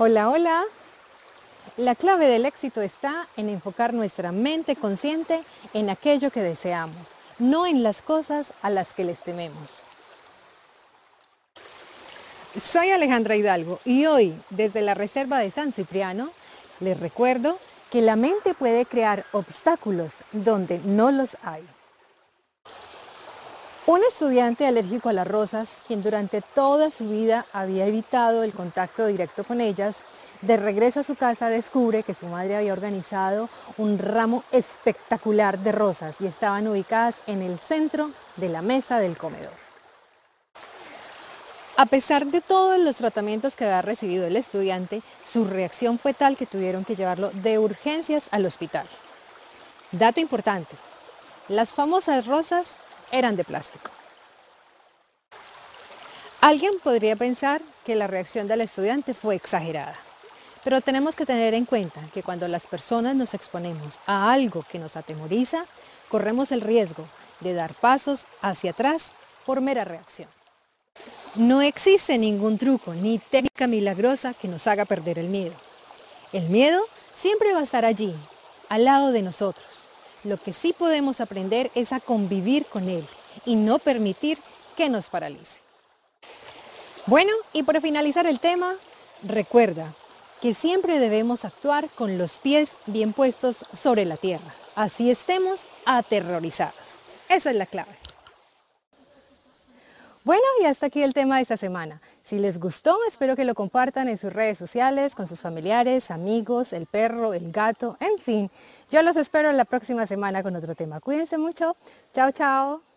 Hola, hola. La clave del éxito está en enfocar nuestra mente consciente en aquello que deseamos, no en las cosas a las que les tememos. Soy Alejandra Hidalgo y hoy, desde la Reserva de San Cipriano, les recuerdo que la mente puede crear obstáculos donde no los hay. Un estudiante alérgico a las rosas, quien durante toda su vida había evitado el contacto directo con ellas, de regreso a su casa descubre que su madre había organizado un ramo espectacular de rosas y estaban ubicadas en el centro de la mesa del comedor. A pesar de todos los tratamientos que había recibido el estudiante, su reacción fue tal que tuvieron que llevarlo de urgencias al hospital. Dato importante, las famosas rosas eran de plástico. Alguien podría pensar que la reacción del estudiante fue exagerada, pero tenemos que tener en cuenta que cuando las personas nos exponemos a algo que nos atemoriza, corremos el riesgo de dar pasos hacia atrás por mera reacción. No existe ningún truco ni técnica milagrosa que nos haga perder el miedo. El miedo siempre va a estar allí, al lado de nosotros. Lo que sí podemos aprender es a convivir con él y no permitir que nos paralice. Bueno, y para finalizar el tema, recuerda que siempre debemos actuar con los pies bien puestos sobre la tierra. Así estemos aterrorizados. Esa es la clave. Bueno, y hasta aquí el tema de esta semana. Si les gustó, espero que lo compartan en sus redes sociales, con sus familiares, amigos, el perro, el gato, en fin. Yo los espero la próxima semana con otro tema. Cuídense mucho. Chao, chao.